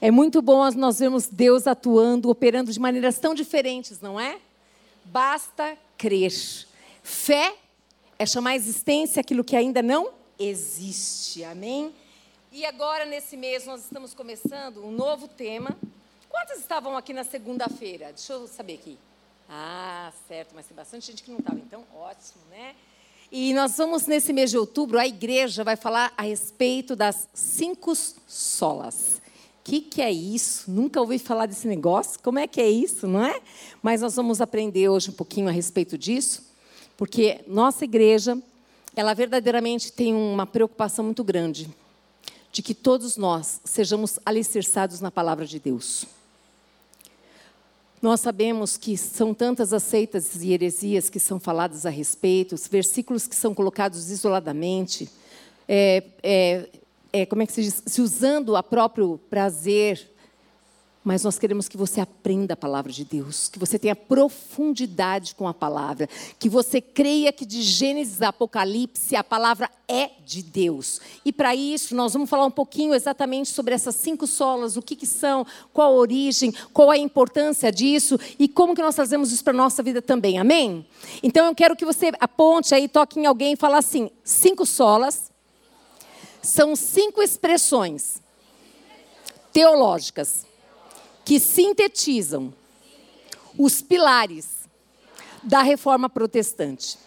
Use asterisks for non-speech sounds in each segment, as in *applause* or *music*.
É muito bom nós vermos Deus atuando, operando de maneiras tão diferentes, não é? Basta crer. Fé é chamar a existência aquilo que ainda não existe. Amém? E agora, nesse mês, nós estamos começando um novo tema. Quantos estavam aqui na segunda-feira? Deixa eu saber aqui. Ah, certo, mas tem bastante gente que não estava, então ótimo, né? E nós vamos, nesse mês de outubro, a igreja vai falar a respeito das cinco solas que, que é isso? Nunca ouvi falar desse negócio. Como é que é isso, não é? Mas nós vamos aprender hoje um pouquinho a respeito disso, porque nossa igreja, ela verdadeiramente tem uma preocupação muito grande de que todos nós sejamos alicerçados na palavra de Deus. Nós sabemos que são tantas aceitas e heresias que são faladas a respeito, os versículos que são colocados isoladamente, é, é, é, como é que se diz, se usando a próprio prazer, mas nós queremos que você aprenda a palavra de Deus, que você tenha profundidade com a palavra, que você creia que de Gênesis a Apocalipse a palavra é de Deus. E para isso nós vamos falar um pouquinho exatamente sobre essas cinco solas, o que, que são, qual a origem, qual a importância disso e como que nós trazemos isso para a nossa vida também. Amém? Então eu quero que você aponte aí, toque em alguém e fale assim: cinco solas são cinco expressões teológicas que sintetizam os pilares da reforma protestante.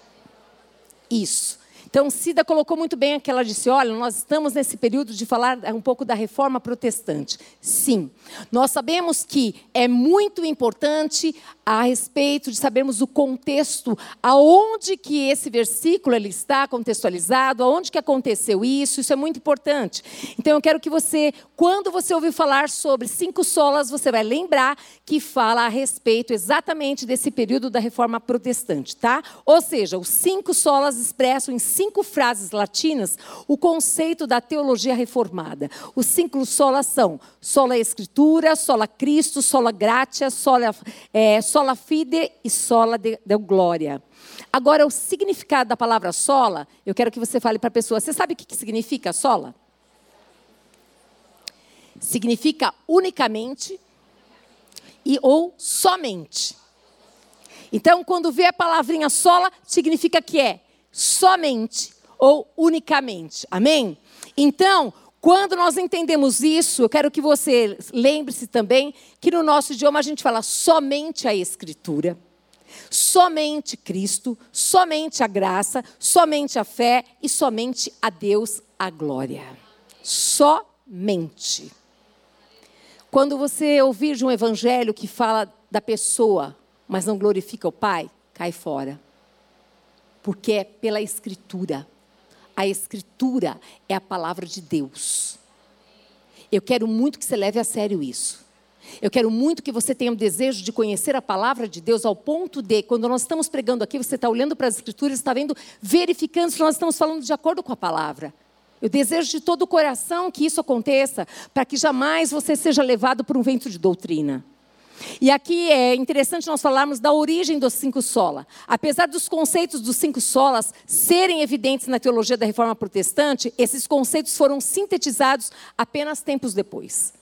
Isso. Então, Cida colocou muito bem aquela ela disse: olha, nós estamos nesse período de falar um pouco da reforma protestante. Sim, nós sabemos que é muito importante a respeito de sabermos o contexto, aonde que esse versículo ele está contextualizado, aonde que aconteceu isso, isso é muito importante. Então, eu quero que você, quando você ouvir falar sobre cinco solas, você vai lembrar que fala a respeito exatamente desse período da reforma protestante, tá? Ou seja, os cinco solas expressam em cinco frases latinas o conceito da teologia reformada. Os cinco solas são sola escritura, sola Cristo, sola gratia, sola, é, sola fide e sola de, de glória. Agora, o significado da palavra sola, eu quero que você fale para a pessoa. Você sabe o que, que significa sola? Significa unicamente e ou somente. Então, quando vê a palavrinha sola, significa que é somente ou unicamente. Amém? Então, quando nós entendemos isso, eu quero que você lembre-se também que no nosso idioma a gente fala somente a Escritura, somente Cristo, somente a graça, somente a fé e somente a Deus a glória. Somente. Quando você ouvir de um evangelho que fala da pessoa, mas não glorifica o Pai, cai fora porque é pela Escritura. A Escritura é a palavra de Deus. Eu quero muito que você leve a sério isso. Eu quero muito que você tenha o desejo de conhecer a palavra de Deus ao ponto de, quando nós estamos pregando aqui, você está olhando para as Escrituras, está vendo, verificando se nós estamos falando de acordo com a palavra. Eu desejo de todo o coração que isso aconteça, para que jamais você seja levado por um vento de doutrina. E aqui é interessante nós falarmos da origem dos cinco sola. Apesar dos conceitos dos cinco solas serem evidentes na teologia da reforma protestante, esses conceitos foram sintetizados apenas tempos depois.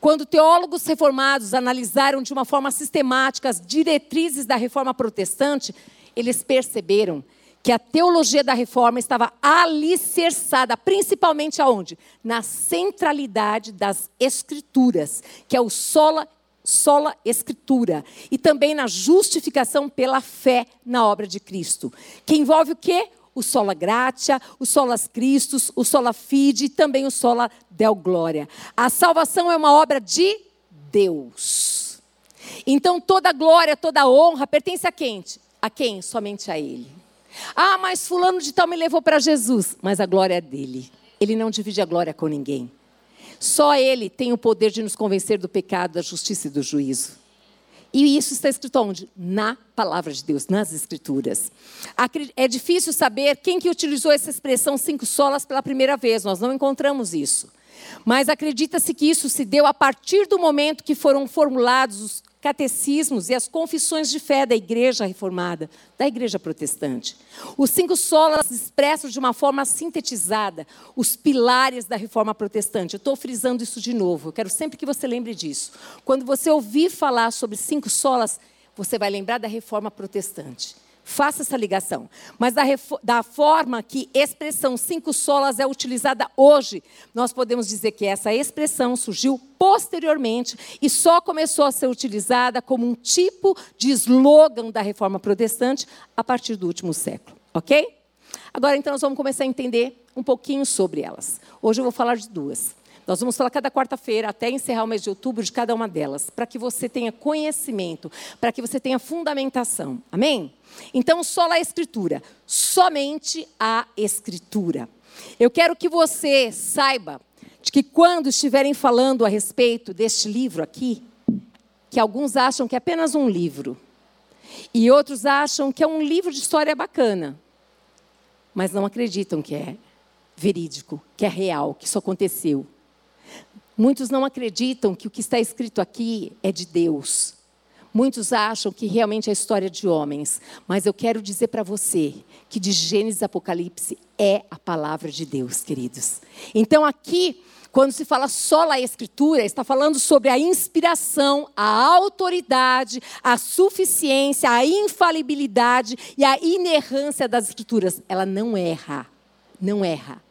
Quando teólogos reformados analisaram de uma forma sistemática as diretrizes da reforma protestante, eles perceberam que a teologia da reforma estava alicerçada principalmente aonde? Na centralidade das escrituras, que é o sola sola escritura e também na justificação pela fé na obra de Cristo, que envolve o quê? O sola gratia, o solas Christus, o sola fide e também o sola del glória. A salvação é uma obra de Deus. Então toda glória, toda honra pertence a quem? A quem? Somente a ele. Ah, mas fulano de tal me levou para Jesus, mas a glória é dele. Ele não divide a glória com ninguém. Só Ele tem o poder de nos convencer do pecado, da justiça e do juízo. E isso está escrito onde? Na palavra de Deus, nas Escrituras. É difícil saber quem que utilizou essa expressão cinco solas pela primeira vez, nós não encontramos isso. Mas acredita-se que isso se deu a partir do momento que foram formulados catecismos e as confissões de fé da Igreja Reformada, da Igreja Protestante. Os cinco solas expressos de uma forma sintetizada os pilares da Reforma Protestante. Eu estou frisando isso de novo, eu quero sempre que você lembre disso. Quando você ouvir falar sobre cinco solas, você vai lembrar da Reforma Protestante. Faça essa ligação. Mas da, da, forma que expressão cinco solas é utilizada hoje, nós podemos dizer que essa expressão surgiu posteriormente e só começou a ser utilizada como um tipo de slogan da reforma protestante a partir do último século. Ok? Agora, então, nós vamos começar a entender um pouquinho sobre elas. Hoje eu vou falar de duas. Nós vamos falar cada quarta-feira, até encerrar o mês de outubro, de cada uma delas, para que você tenha conhecimento, para que você tenha fundamentação. Amém? Então, só a Escritura, somente a Escritura. Eu quero que você saiba de que quando estiverem falando a respeito deste livro aqui, que alguns acham que é apenas um livro, e outros acham que é um livro de história bacana, mas não acreditam que é verídico, que é real, que isso aconteceu. Muitos não acreditam que o que está escrito aqui é de Deus. Muitos acham que realmente é história de homens, mas eu quero dizer para você que de Gênesis Apocalipse é a palavra de Deus, queridos. Então aqui, quando se fala só a Escritura, está falando sobre a inspiração, a autoridade, a suficiência, a infalibilidade e a inerrância das Escrituras. Ela não erra, não erra.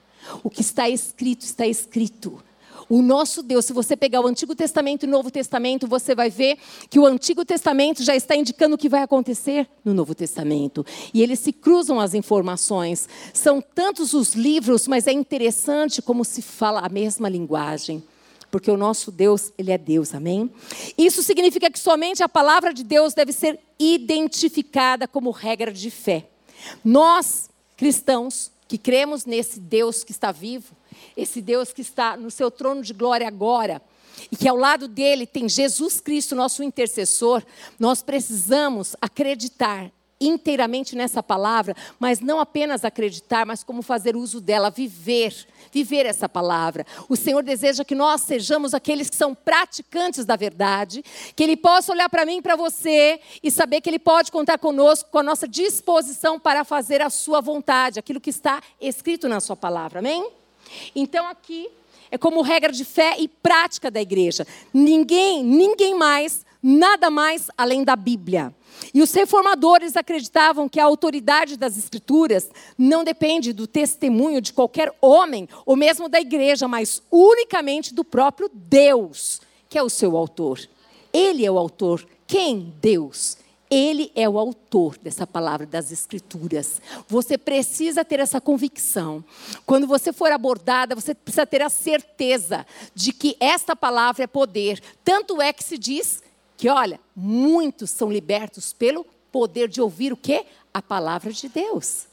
O que está escrito, está escrito. O nosso Deus, se você pegar o Antigo Testamento e o Novo Testamento, você vai ver que o Antigo Testamento já está indicando o que vai acontecer no Novo Testamento. E eles se cruzam as informações. São tantos os livros, mas é interessante como se fala a mesma linguagem porque o nosso Deus, ele é Deus, amém? Isso significa que somente a palavra de Deus deve ser identificada como regra de fé. Nós, cristãos, que cremos nesse Deus que está vivo, esse Deus que está no seu trono de glória agora, e que ao lado dele tem Jesus Cristo, nosso intercessor, nós precisamos acreditar inteiramente nessa palavra, mas não apenas acreditar, mas como fazer uso dela, viver, viver essa palavra. O Senhor deseja que nós sejamos aqueles que são praticantes da verdade, que Ele possa olhar para mim e para você e saber que Ele pode contar conosco, com a nossa disposição para fazer a Sua vontade, aquilo que está escrito na Sua palavra. Amém? Então aqui é como regra de fé e prática da igreja. Ninguém, ninguém mais, nada mais além da Bíblia. E os reformadores acreditavam que a autoridade das Escrituras não depende do testemunho de qualquer homem, ou mesmo da igreja, mas unicamente do próprio Deus, que é o seu autor. Ele é o autor. Quem? Deus. Ele é o autor dessa palavra das Escrituras. Você precisa ter essa convicção. Quando você for abordada, você precisa ter a certeza de que esta palavra é poder. Tanto é que se diz que, olha, muitos são libertos pelo poder de ouvir o quê? A palavra de Deus.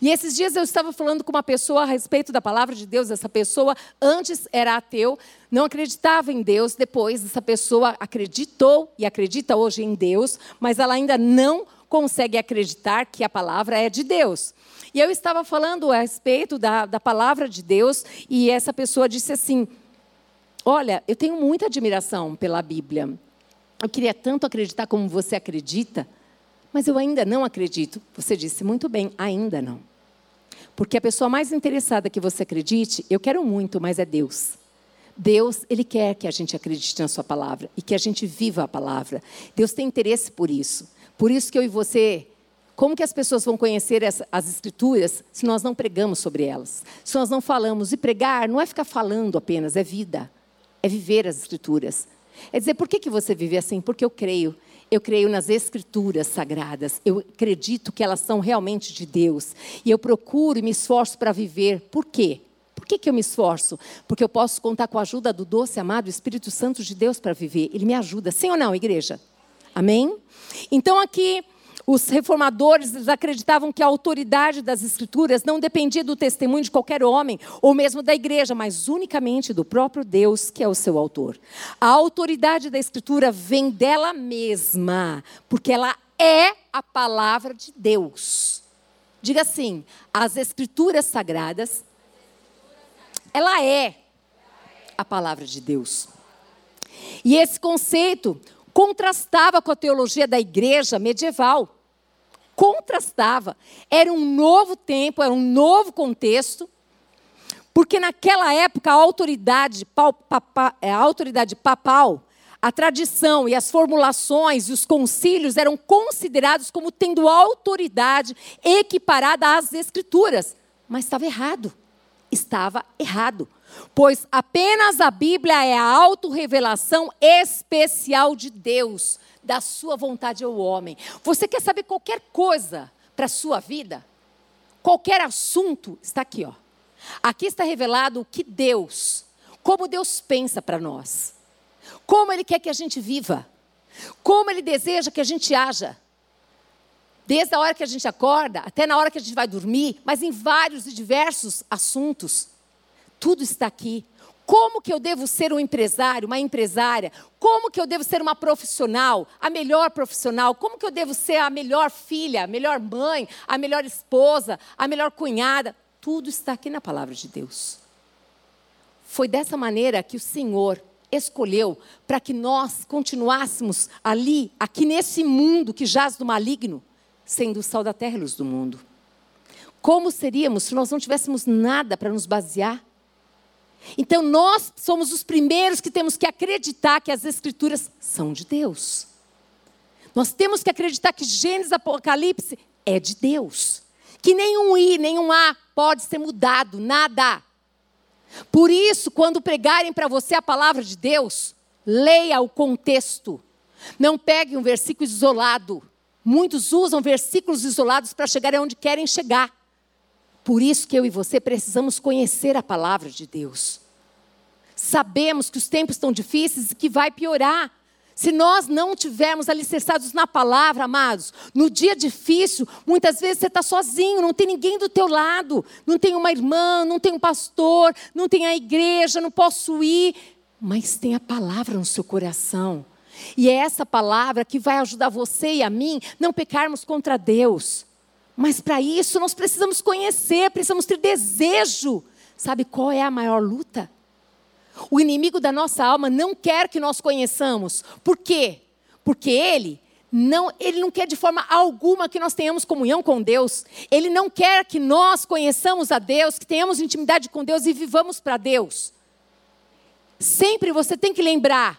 E esses dias eu estava falando com uma pessoa a respeito da palavra de Deus. Essa pessoa antes era ateu, não acreditava em Deus. Depois, essa pessoa acreditou e acredita hoje em Deus, mas ela ainda não consegue acreditar que a palavra é de Deus. E eu estava falando a respeito da, da palavra de Deus, e essa pessoa disse assim: Olha, eu tenho muita admiração pela Bíblia. Eu queria tanto acreditar como você acredita. Mas eu ainda não acredito. Você disse muito bem, ainda não. Porque a pessoa mais interessada que você acredite, eu quero muito, mas é Deus. Deus, Ele quer que a gente acredite na Sua palavra e que a gente viva a palavra. Deus tem interesse por isso. Por isso que eu e você, como que as pessoas vão conhecer as, as Escrituras se nós não pregamos sobre elas? Se nós não falamos. E pregar não é ficar falando apenas, é vida. É viver as Escrituras. É dizer, por que, que você vive assim? Porque eu creio. Eu creio nas escrituras sagradas. Eu acredito que elas são realmente de Deus. E eu procuro e me esforço para viver. Por quê? Por que, que eu me esforço? Porque eu posso contar com a ajuda do doce, amado Espírito Santo de Deus para viver. Ele me ajuda. Sim ou não, igreja? Amém? Então aqui os reformadores acreditavam que a autoridade das Escrituras não dependia do testemunho de qualquer homem, ou mesmo da igreja, mas unicamente do próprio Deus, que é o seu autor. A autoridade da Escritura vem dela mesma, porque ela é a palavra de Deus. Diga assim: as Escrituras sagradas, ela é a palavra de Deus. E esse conceito contrastava com a teologia da igreja medieval. Contrastava. Era um novo tempo, era um novo contexto. Porque naquela época a autoridade, é, a autoridade papal, a tradição e as formulações e os concílios eram considerados como tendo autoridade equiparada às escrituras. Mas estava errado. Estava errado. Pois apenas a Bíblia é a autorrevelação especial de Deus, da sua vontade ao homem. Você quer saber qualquer coisa para a sua vida? Qualquer assunto está aqui, ó. Aqui está revelado o que Deus, como Deus pensa para nós. Como Ele quer que a gente viva. Como Ele deseja que a gente haja. Desde a hora que a gente acorda até na hora que a gente vai dormir, mas em vários e diversos assuntos. Tudo está aqui. Como que eu devo ser um empresário, uma empresária? Como que eu devo ser uma profissional, a melhor profissional? Como que eu devo ser a melhor filha, a melhor mãe, a melhor esposa, a melhor cunhada? Tudo está aqui na palavra de Deus. Foi dessa maneira que o Senhor escolheu para que nós continuássemos ali, aqui nesse mundo que jaz do maligno, sendo o sal da terra e luz do mundo. Como seríamos se nós não tivéssemos nada para nos basear? Então nós somos os primeiros que temos que acreditar que as Escrituras são de Deus. Nós temos que acreditar que Gênesis Apocalipse é de Deus. Que nenhum I, nenhum A pode ser mudado, nada. Por isso, quando pregarem para você a palavra de Deus, leia o contexto. Não pegue um versículo isolado. Muitos usam versículos isolados para chegar aonde querem chegar. Por isso que eu e você precisamos conhecer a palavra de Deus. Sabemos que os tempos estão difíceis e que vai piorar. Se nós não tivermos alicerçados na palavra, amados, no dia difícil, muitas vezes você está sozinho, não tem ninguém do teu lado, não tem uma irmã, não tem um pastor, não tem a igreja, não posso ir, mas tem a palavra no seu coração. E é essa palavra que vai ajudar você e a mim não pecarmos contra Deus. Mas para isso nós precisamos conhecer, precisamos ter desejo. Sabe qual é a maior luta? O inimigo da nossa alma não quer que nós conheçamos. Por quê? Porque ele não, ele não quer de forma alguma que nós tenhamos comunhão com Deus. Ele não quer que nós conheçamos a Deus, que tenhamos intimidade com Deus e vivamos para Deus. Sempre você tem que lembrar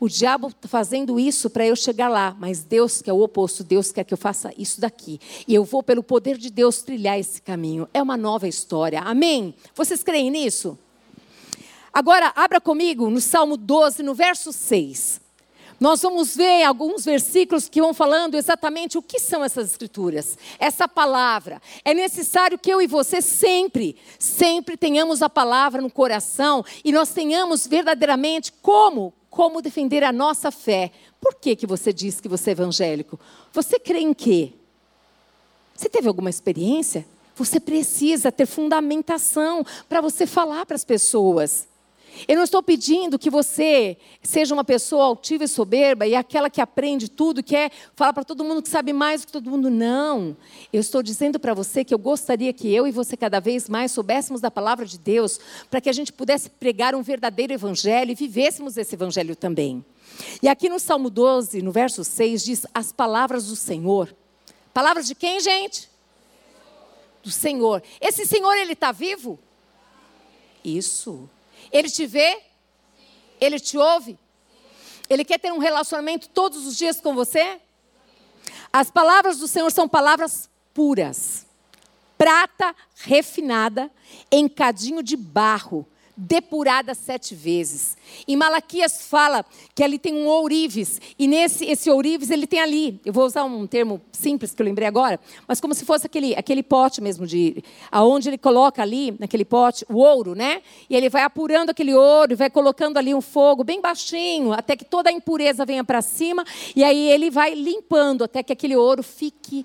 o diabo está fazendo isso para eu chegar lá, mas Deus quer o oposto. Deus quer que eu faça isso daqui. E eu vou, pelo poder de Deus, trilhar esse caminho. É uma nova história. Amém? Vocês creem nisso? Agora, abra comigo no Salmo 12, no verso 6. Nós vamos ver alguns versículos que vão falando exatamente o que são essas escrituras, essa palavra. É necessário que eu e você sempre, sempre tenhamos a palavra no coração e nós tenhamos verdadeiramente como como defender a nossa fé. Por que, que você diz que você é evangélico? Você crê em quê? Você teve alguma experiência? Você precisa ter fundamentação para você falar para as pessoas. Eu não estou pedindo que você seja uma pessoa altiva e soberba e aquela que aprende tudo, que é falar para todo mundo que sabe mais do que todo mundo. Não. Eu estou dizendo para você que eu gostaria que eu e você cada vez mais soubéssemos da palavra de Deus, para que a gente pudesse pregar um verdadeiro evangelho e vivêssemos esse evangelho também. E aqui no Salmo 12, no verso 6, diz as palavras do Senhor. Palavras de quem, gente? Do Senhor. Esse Senhor, ele está vivo? Isso. Ele te vê? Ele te ouve? Ele quer ter um relacionamento todos os dias com você? As palavras do Senhor são palavras puras, prata refinada em cadinho de barro, depurada sete vezes. Em Malaquias fala que ali tem um ourives, e nesse esse ourives ele tem ali, eu vou usar um termo simples que eu lembrei agora, mas como se fosse aquele, aquele pote mesmo, de aonde ele coloca ali, naquele pote, o ouro, né? E ele vai apurando aquele ouro, e vai colocando ali um fogo bem baixinho, até que toda a impureza venha para cima, e aí ele vai limpando até que aquele ouro fique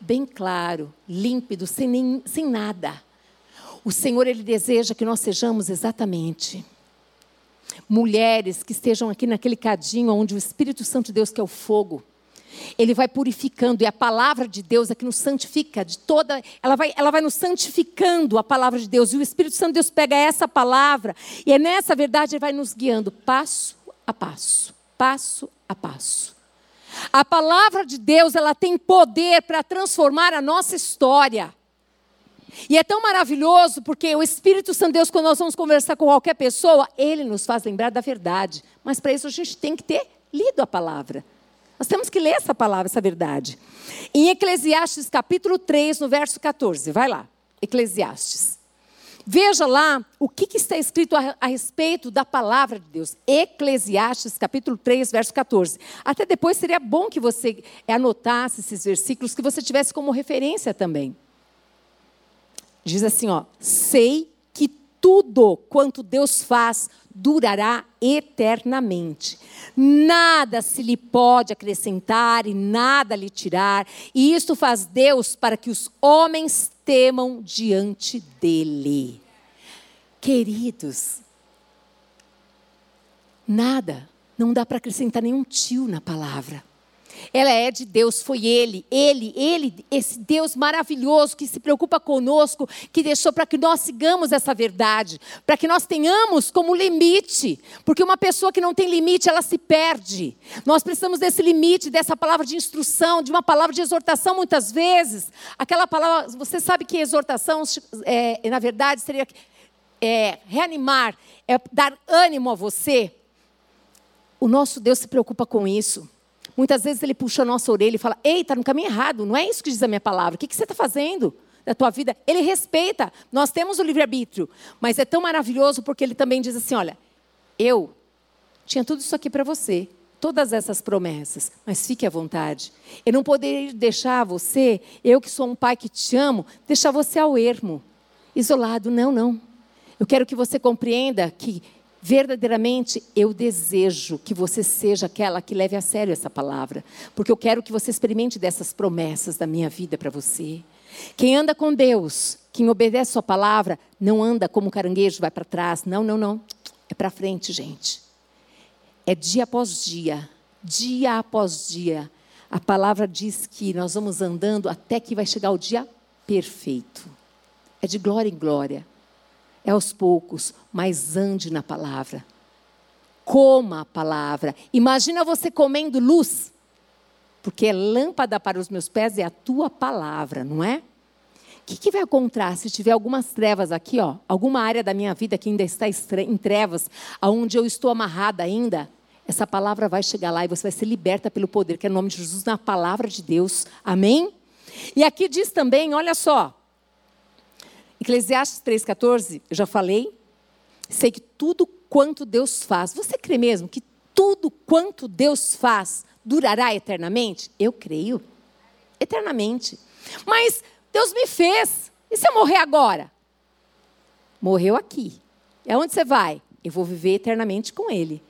bem claro, límpido, sem, nem, sem nada. O Senhor, Ele deseja que nós sejamos exatamente mulheres que estejam aqui naquele cadinho onde o Espírito Santo de Deus, que é o fogo, ele vai purificando e a palavra de Deus é que nos santifica de toda, ela vai, ela vai nos santificando a palavra de Deus e o Espírito Santo de Deus pega essa palavra e é nessa verdade ele vai nos guiando passo a passo, passo a passo. A palavra de Deus, ela tem poder para transformar a nossa história. E é tão maravilhoso porque o Espírito Santo Deus, quando nós vamos conversar com qualquer pessoa, ele nos faz lembrar da verdade. Mas para isso a gente tem que ter lido a palavra. Nós temos que ler essa palavra, essa verdade. Em Eclesiastes capítulo 3, no verso 14, vai lá. Eclesiastes. Veja lá o que, que está escrito a, a, respeito da palavra de Deus. Eclesiastes, capítulo 3, verso 14. Até depois seria bom que você anotasse esses versículos, que você tivesse como referência também. Diz assim, ó: "Sei que tudo quanto Deus faz durará eternamente. Nada se lhe pode acrescentar e nada lhe tirar, e isto faz Deus para que os homens temam diante dele." Queridos, nada, não dá para acrescentar nenhum tio na palavra. Ela é de Deus, foi Ele, Ele, Ele, esse Deus maravilhoso que se preocupa conosco, que deixou para que nós sigamos essa verdade, para que nós tenhamos como limite, porque uma pessoa que não tem limite, ela se perde. Nós precisamos desse limite, dessa palavra de instrução, de uma palavra de exortação, muitas vezes. Aquela palavra, você sabe que exortação, é, na verdade, seria é, reanimar, é dar ânimo a você. O nosso Deus se preocupa com isso. Muitas vezes ele puxa a nossa orelha e fala: Ei, está no caminho errado, não é isso que diz a minha palavra. O que, que você está fazendo na tua vida? Ele respeita. Nós temos o livre-arbítrio. Mas é tão maravilhoso porque ele também diz assim: Olha, eu tinha tudo isso aqui para você. Todas essas promessas, mas fique à vontade. Eu não poderia deixar você, eu que sou um pai que te amo, deixar você ao ermo, isolado. Não, não. Eu quero que você compreenda que Verdadeiramente, eu desejo que você seja aquela que leve a sério essa palavra, porque eu quero que você experimente dessas promessas da minha vida para você. Quem anda com Deus, quem obedece a sua palavra, não anda como caranguejo, vai para trás. Não, não, não. É para frente, gente. É dia após dia, dia após dia. A palavra diz que nós vamos andando até que vai chegar o dia perfeito. É de glória em glória é aos poucos, mas ande na palavra. Coma a palavra. Imagina você comendo luz, porque é lâmpada para os meus pés é a tua palavra, não é? O que, que vai encontrar se tiver algumas trevas aqui, ó, alguma área da minha vida que ainda está em trevas, aonde eu estou amarrada ainda? Essa palavra vai chegar lá e você vai ser liberta pelo poder, que é o nome de Jesus, na palavra de Deus. Amém? E aqui diz também, olha só, Eclesiastes 3,14, eu já falei. Sei que tudo quanto Deus faz. Você crê mesmo que tudo quanto Deus faz durará eternamente? Eu creio. Eternamente. Mas Deus me fez. E se eu morrer agora? Morreu aqui. E aonde você vai? Eu vou viver eternamente com Ele.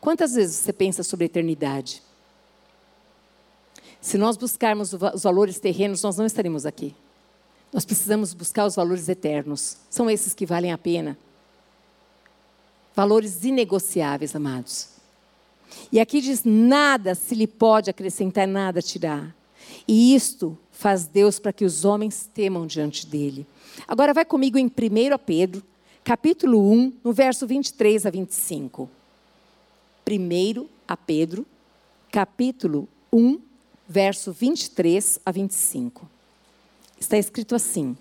Quantas vezes você pensa sobre a eternidade? Se nós buscarmos os valores terrenos, nós não estaremos aqui. Nós precisamos buscar os valores eternos. São esses que valem a pena. Valores inegociáveis, amados. E aqui diz: nada se lhe pode acrescentar, nada tirar. E isto faz Deus para que os homens temam diante dele. Agora vai comigo em 1 Pedro, capítulo 1, no verso 23 a 25. 1 a Pedro, capítulo 1, verso 23 a 25 está escrito assim: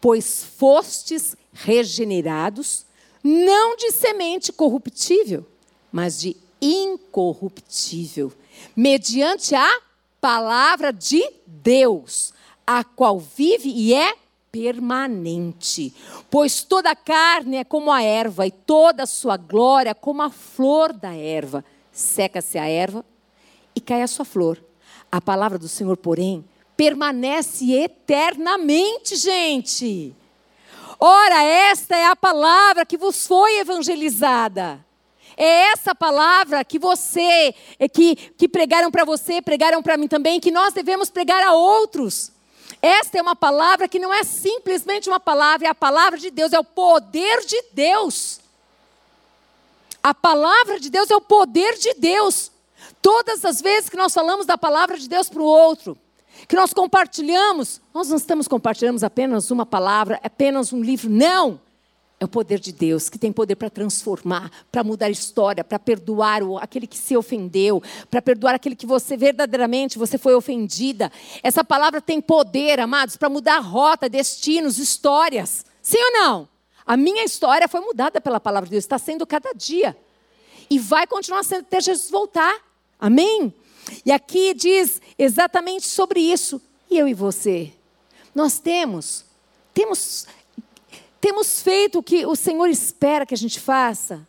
Pois fostes regenerados, não de semente corruptível, mas de incorruptível, mediante a palavra de Deus, a qual vive e é permanente. Pois toda a carne é como a erva, e toda a sua glória como a flor da erva. Seca-se a erva e cai a sua flor. A palavra do Senhor, porém, permanece eternamente, gente. Ora, esta é a palavra que vos foi evangelizada. É essa palavra que você, é que, que pregaram para você, pregaram para mim também, que nós devemos pregar a outros. Esta é uma palavra que não é simplesmente uma palavra, é a palavra de Deus, é o poder de Deus. A palavra de Deus é o poder de Deus. Todas as vezes que nós falamos da palavra de Deus para o outro, que nós compartilhamos, nós não estamos compartilhando apenas uma palavra, apenas um livro. Não! É o poder de Deus que tem poder para transformar, para mudar a história, para perdoar aquele que se ofendeu, para perdoar aquele que você verdadeiramente você foi ofendida. Essa palavra tem poder, amados, para mudar rota, destinos, histórias. Sim ou não? A minha história foi mudada pela palavra de Deus, está sendo cada dia. E vai continuar sendo até Jesus voltar. Amém? E aqui diz exatamente sobre isso. E eu e você? Nós temos, temos temos feito o que o Senhor espera que a gente faça?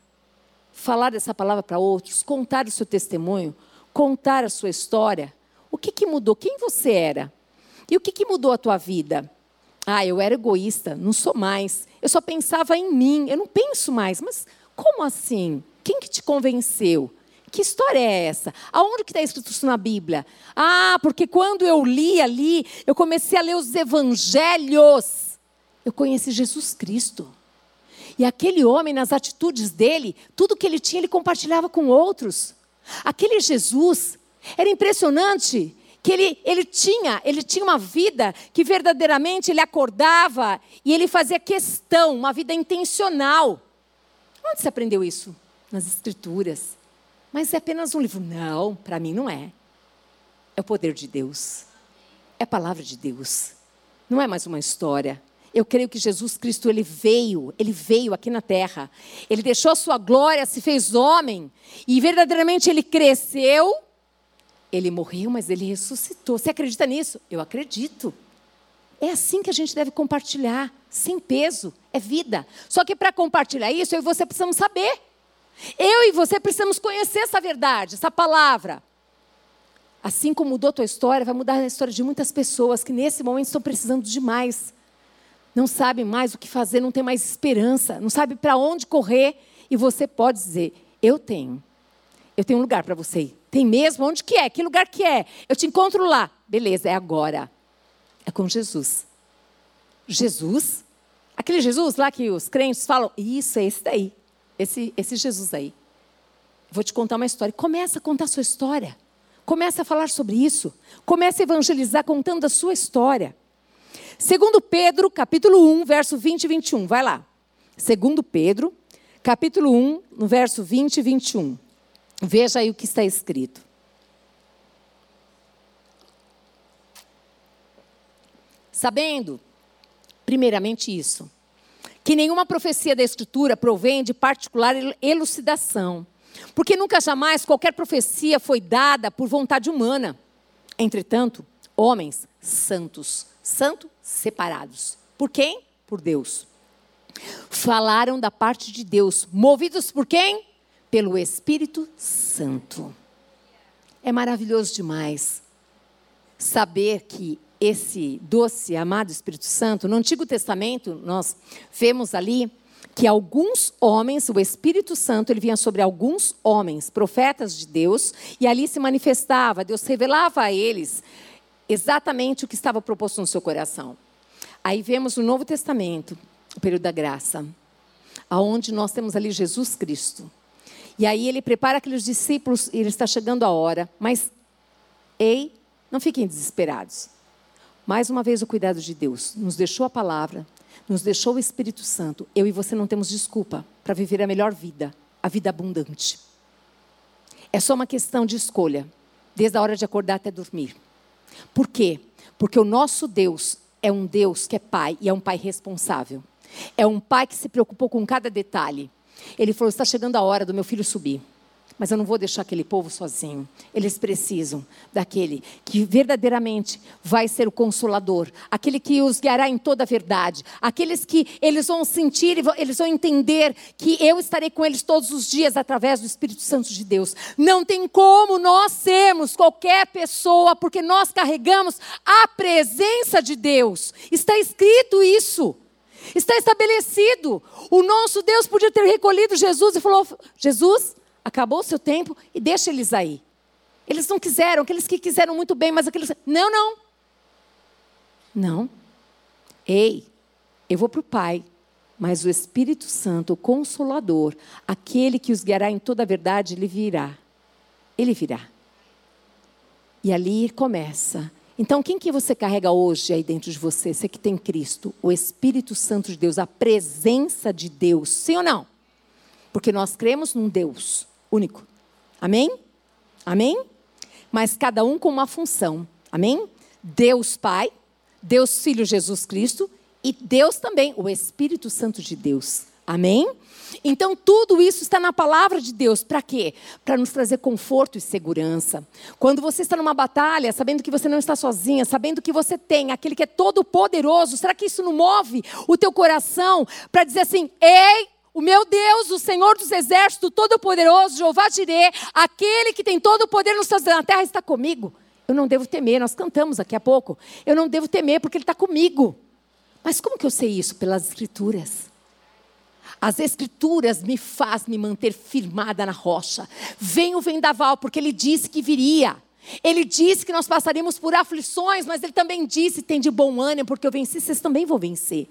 Falar dessa palavra para outros, contar o seu testemunho, contar a sua história. O que, que mudou? Quem você era? E o que, que mudou a tua vida? Ah, eu era egoísta, não sou mais. Eu só pensava em mim, eu não penso mais. Mas como assim? Quem que te convenceu? Que história é essa? Aonde que está escrito isso na Bíblia? Ah, porque quando eu li ali, eu comecei a ler os evangelhos eu conheci Jesus Cristo. E aquele homem, nas atitudes dele, tudo que ele tinha, ele compartilhava com outros. Aquele Jesus era impressionante que ele, ele tinha, ele tinha uma vida que verdadeiramente ele acordava e ele fazia questão, uma vida intencional. Onde você aprendeu isso? Nas escrituras. Mas é apenas um livro. Não, para mim não é. É o poder de Deus. É a palavra de Deus. Não é mais uma história. Eu creio que Jesus Cristo ele veio, ele veio aqui na terra. Ele deixou a sua glória, se fez homem e verdadeiramente ele cresceu. Ele morreu, mas ele ressuscitou. Você acredita nisso? Eu acredito. É assim que a gente deve compartilhar, sem peso, é vida. Só que para compartilhar isso, eu e você precisamos saber. Eu e você precisamos conhecer essa verdade, essa palavra. Assim como mudou a tua história, vai mudar a história de muitas pessoas que nesse momento estão precisando de mais não sabe mais o que fazer, não tem mais esperança, não sabe para onde correr, e você pode dizer: Eu tenho. Eu tenho um lugar para você ir. Tem mesmo? Onde que é? Que lugar que é? Eu te encontro lá. Beleza, é agora. É com Jesus. Jesus? Aquele Jesus lá que os crentes falam, isso, é esse daí. Esse, esse Jesus aí. Vou te contar uma história. Começa a contar a sua história. Comece a falar sobre isso. Comece a evangelizar contando a sua história. Segundo Pedro, capítulo 1, verso 20 e 21. Vai lá. Segundo Pedro, capítulo 1, no verso 20 e 21. Veja aí o que está escrito. Sabendo, primeiramente isso, que nenhuma profecia da Escritura provém de particular elucidação, porque nunca jamais qualquer profecia foi dada por vontade humana. Entretanto, homens santos, santo separados. Por quem? Por Deus. Falaram da parte de Deus, movidos por quem? Pelo Espírito Santo. É maravilhoso demais saber que esse doce, amado Espírito Santo, no Antigo Testamento, nós vemos ali que alguns homens, o Espírito Santo, ele vinha sobre alguns homens, profetas de Deus, e ali se manifestava, Deus revelava a eles exatamente o que estava proposto no seu coração. Aí vemos no Novo Testamento, o período da graça, aonde nós temos ali Jesus Cristo. E aí ele prepara aqueles discípulos e ele está chegando a hora, mas ei, não fiquem desesperados. Mais uma vez o cuidado de Deus nos deixou a palavra, nos deixou o Espírito Santo. Eu e você não temos desculpa para viver a melhor vida, a vida abundante. É só uma questão de escolha, desde a hora de acordar até dormir. Por quê? Porque o nosso Deus é um Deus que é pai e é um pai responsável. É um pai que se preocupou com cada detalhe. Ele falou: está chegando a hora do meu filho subir. Mas eu não vou deixar aquele povo sozinho. Eles precisam daquele que verdadeiramente vai ser o consolador, aquele que os guiará em toda a verdade, aqueles que eles vão sentir, eles vão entender que eu estarei com eles todos os dias através do Espírito Santo de Deus. Não tem como nós sermos qualquer pessoa, porque nós carregamos a presença de Deus. Está escrito isso. Está estabelecido. O nosso Deus podia ter recolhido Jesus e falou: Jesus, acabou o seu tempo e deixa eles aí. Eles não quiseram, aqueles que quiseram muito bem, mas aqueles. Não, não. Não. Ei, eu vou para o Pai, mas o Espírito Santo, o Consolador, aquele que os guiará em toda a verdade, ele virá. Ele virá. E ali começa. Então, quem que você carrega hoje aí dentro de você? Você que tem Cristo, o Espírito Santo de Deus, a presença de Deus. Sim ou não? Porque nós cremos num Deus único. Amém? Amém? Mas cada um com uma função. Amém? Deus Pai, Deus Filho Jesus Cristo e Deus também, o Espírito Santo de Deus. Amém? Então, tudo isso está na palavra de Deus. Para quê? Para nos trazer conforto e segurança. Quando você está numa batalha, sabendo que você não está sozinha, sabendo que você tem aquele que é todo poderoso, será que isso não move o teu coração para dizer assim: ei, o meu Deus, o Senhor dos Exércitos, Todo-Poderoso, Jeová Jireh, aquele que tem todo o poder nos céus na terra, está comigo. Eu não devo temer, nós cantamos daqui a pouco. Eu não devo temer porque Ele está comigo. Mas como que eu sei isso? Pelas Escrituras. As escrituras me faz me manter firmada na rocha. Vem o vendaval, porque ele disse que viria. Ele disse que nós passaríamos por aflições, mas ele também disse: tem de bom ânimo, porque eu venci, vocês também vão vencer.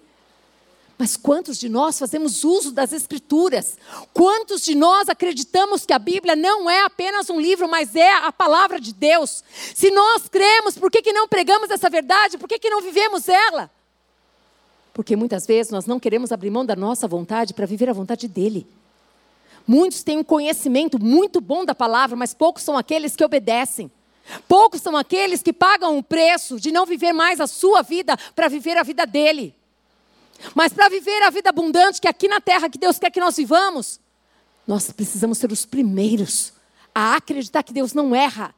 Mas quantos de nós fazemos uso das Escrituras? Quantos de nós acreditamos que a Bíblia não é apenas um livro, mas é a palavra de Deus? Se nós cremos, por que, que não pregamos essa verdade? Por que, que não vivemos ela? Porque muitas vezes nós não queremos abrir mão da nossa vontade para viver a vontade dele. Muitos têm um conhecimento muito bom da palavra, mas poucos são aqueles que obedecem. Poucos são aqueles que pagam o preço de não viver mais a sua vida para viver a vida dele. Mas para viver a vida abundante que aqui na terra que Deus quer que nós vivamos, nós precisamos ser os primeiros a acreditar que Deus não erra.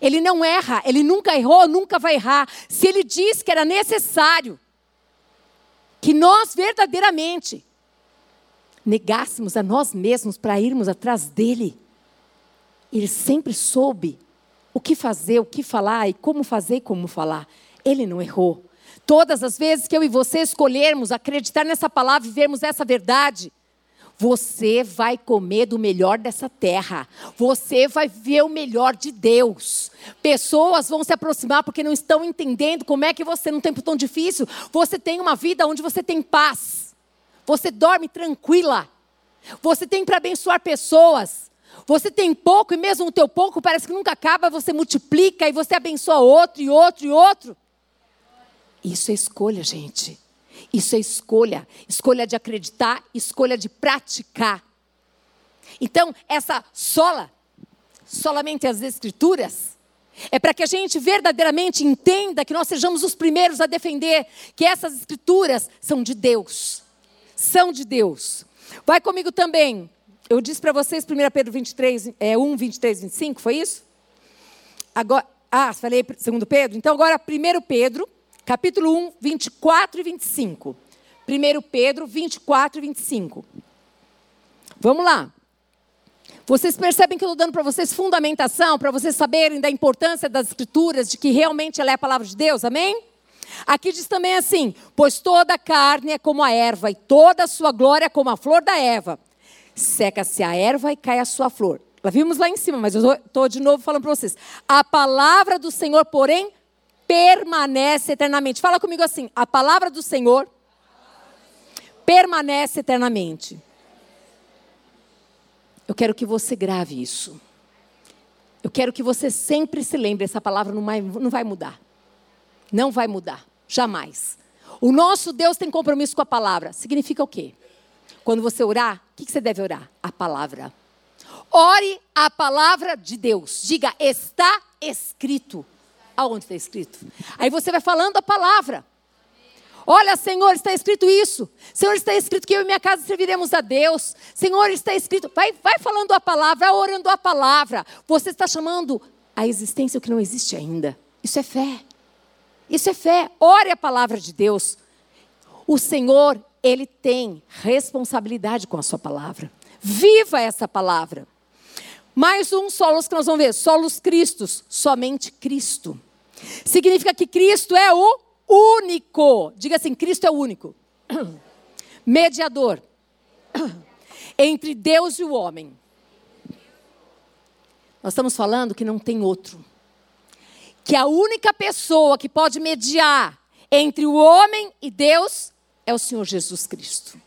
Ele não erra, ele nunca errou, nunca vai errar. Se ele disse que era necessário que nós verdadeiramente negássemos a nós mesmos para irmos atrás dele. Ele sempre soube o que fazer, o que falar e como fazer e como falar. Ele não errou. Todas as vezes que eu e você escolhermos acreditar nessa palavra e vermos essa verdade, você vai comer do melhor dessa terra. Você vai ver o melhor de Deus. Pessoas vão se aproximar porque não estão entendendo como é que você, num tempo tão difícil, você tem uma vida onde você tem paz. Você dorme tranquila. Você tem para abençoar pessoas. Você tem pouco e mesmo o teu pouco parece que nunca acaba, você multiplica e você abençoa outro e outro e outro. Isso é escolha, gente. Isso é escolha. Escolha de acreditar, escolha de praticar. Então, essa sola, solamente as Escrituras, é para que a gente verdadeiramente entenda que nós sejamos os primeiros a defender que essas Escrituras são de Deus. São de Deus. Vai comigo também. Eu disse para vocês, 1 Pedro 23, é, 1, 23, 25, foi isso? Agora, ah, falei segundo Pedro? Então agora 1 Pedro capítulo 1, 24 e 25. 1 Pedro 24 e 25. Vamos lá. Vocês percebem que eu estou dando para vocês fundamentação, para vocês saberem da importância das Escrituras, de que realmente ela é a palavra de Deus, amém? Aqui diz também assim: Pois toda carne é como a erva, e toda a sua glória é como a flor da erva. Seca-se a erva e cai a sua flor. Lá vimos lá em cima, mas eu estou de novo falando para vocês. A palavra do Senhor, porém, permanece eternamente. Fala comigo assim: a palavra do Senhor permanece eternamente. Eu quero que você grave isso. Eu quero que você sempre se lembre: essa palavra não vai, não vai mudar. Não vai mudar, jamais. O nosso Deus tem compromisso com a palavra. Significa o quê? Quando você orar, o que você deve orar? A palavra. Ore a palavra de Deus. Diga, está escrito. Aonde está escrito? Aí você vai falando a palavra. Olha, Senhor, está escrito isso. Senhor, está escrito que eu e minha casa serviremos a Deus. Senhor, está escrito. Vai, vai falando a palavra, vai orando a palavra. Você está chamando a existência o que não existe ainda. Isso é fé. Isso é fé. Ore a palavra de Deus. O Senhor, Ele tem responsabilidade com a sua palavra. Viva essa palavra. Mais um solos que nós vamos ver: solos Cristos, somente Cristo. Significa que Cristo é o único. Diga assim: Cristo é o único. *clears throat* Mediador *clears throat* entre Deus e o homem. Nós estamos falando que não tem outro. Que a única pessoa que pode mediar entre o homem e Deus é o Senhor Jesus Cristo.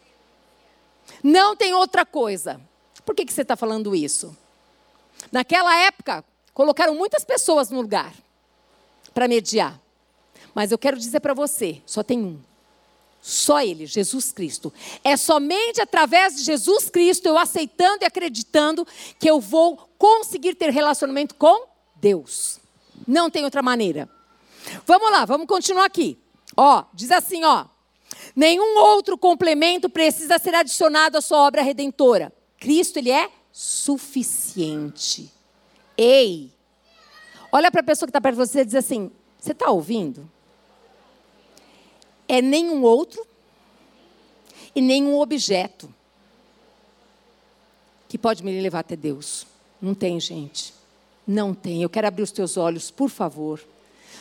Não tem outra coisa. Por que, que você está falando isso? Naquela época, colocaram muitas pessoas no lugar. Para mediar. Mas eu quero dizer para você: só tem um. Só Ele, Jesus Cristo. É somente através de Jesus Cristo, eu aceitando e acreditando, que eu vou conseguir ter relacionamento com Deus. Não tem outra maneira. Vamos lá, vamos continuar aqui. Ó, diz assim, ó. Nenhum outro complemento precisa ser adicionado à sua obra redentora. Cristo, ele é suficiente. Ei, olha para a pessoa que está perto de você e diz assim: Você está ouvindo? É nenhum outro e nenhum objeto que pode me levar até Deus. Não tem, gente. Não tem. Eu quero abrir os teus olhos, por favor.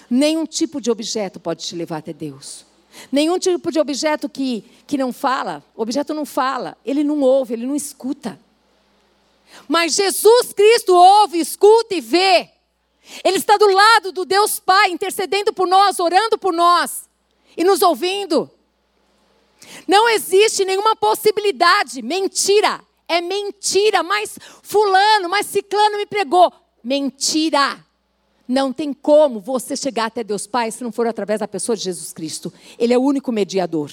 Nenhum tipo de objeto pode te levar até Deus. Nenhum tipo de objeto que, que não fala, objeto não fala, ele não ouve, ele não escuta. Mas Jesus Cristo ouve, escuta e vê. Ele está do lado do Deus Pai, intercedendo por nós, orando por nós e nos ouvindo. Não existe nenhuma possibilidade, mentira, é mentira, mas fulano, mas ciclano me pregou. Mentira. Não tem como você chegar até Deus Pai se não for através da pessoa de Jesus Cristo. Ele é o único mediador.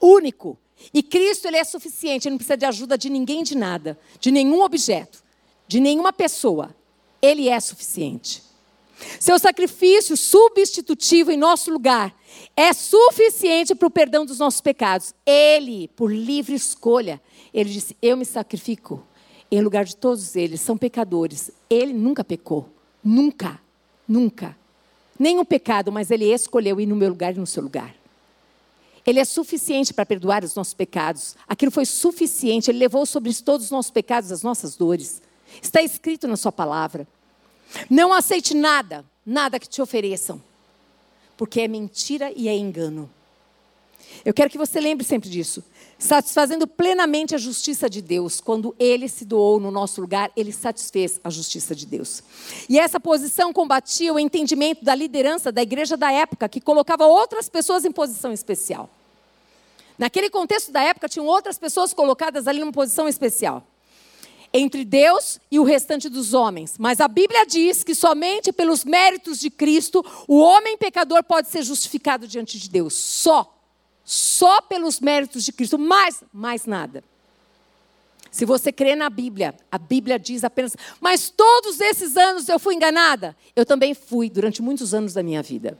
Único. E Cristo ele é suficiente, ele não precisa de ajuda de ninguém, de nada, de nenhum objeto, de nenhuma pessoa. Ele é suficiente. Seu sacrifício substitutivo em nosso lugar é suficiente para o perdão dos nossos pecados. Ele, por livre escolha, ele disse: Eu me sacrifico em lugar de todos eles, são pecadores. Ele nunca pecou. Nunca. Nunca. Nenhum pecado, mas ele escolheu ir no meu lugar e no seu lugar. Ele é suficiente para perdoar os nossos pecados. Aquilo foi suficiente. Ele levou sobre todos os nossos pecados, as nossas dores. Está escrito na Sua palavra. Não aceite nada, nada que te ofereçam, porque é mentira e é engano. Eu quero que você lembre sempre disso satisfazendo plenamente a justiça de Deus. Quando ele se doou no nosso lugar, ele satisfez a justiça de Deus. E essa posição combatia o entendimento da liderança da igreja da época, que colocava outras pessoas em posição especial. Naquele contexto da época, tinham outras pessoas colocadas ali numa posição especial. Entre Deus e o restante dos homens. Mas a Bíblia diz que somente pelos méritos de Cristo o homem pecador pode ser justificado diante de Deus. Só só pelos méritos de Cristo, mais, mais nada. Se você crê na Bíblia, a Bíblia diz apenas, mas todos esses anos eu fui enganada. Eu também fui durante muitos anos da minha vida.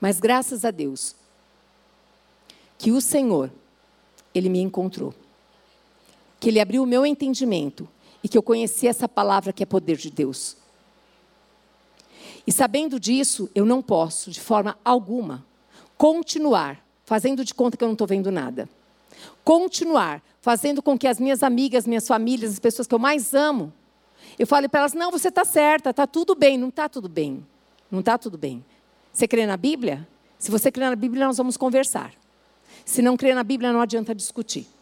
Mas graças a Deus, que o Senhor, Ele me encontrou. Que Ele abriu o meu entendimento e que eu conheci essa palavra que é poder de Deus. E sabendo disso, eu não posso, de forma alguma, continuar fazendo de conta que eu não estou vendo nada. Continuar fazendo com que as minhas amigas, minhas famílias, as pessoas que eu mais amo, eu fale para elas: não, você está certa, está tudo bem. Não está tudo bem. Não está tudo bem. Você crê na Bíblia? Se você crê na Bíblia, nós vamos conversar. Se não crê na Bíblia, não adianta discutir.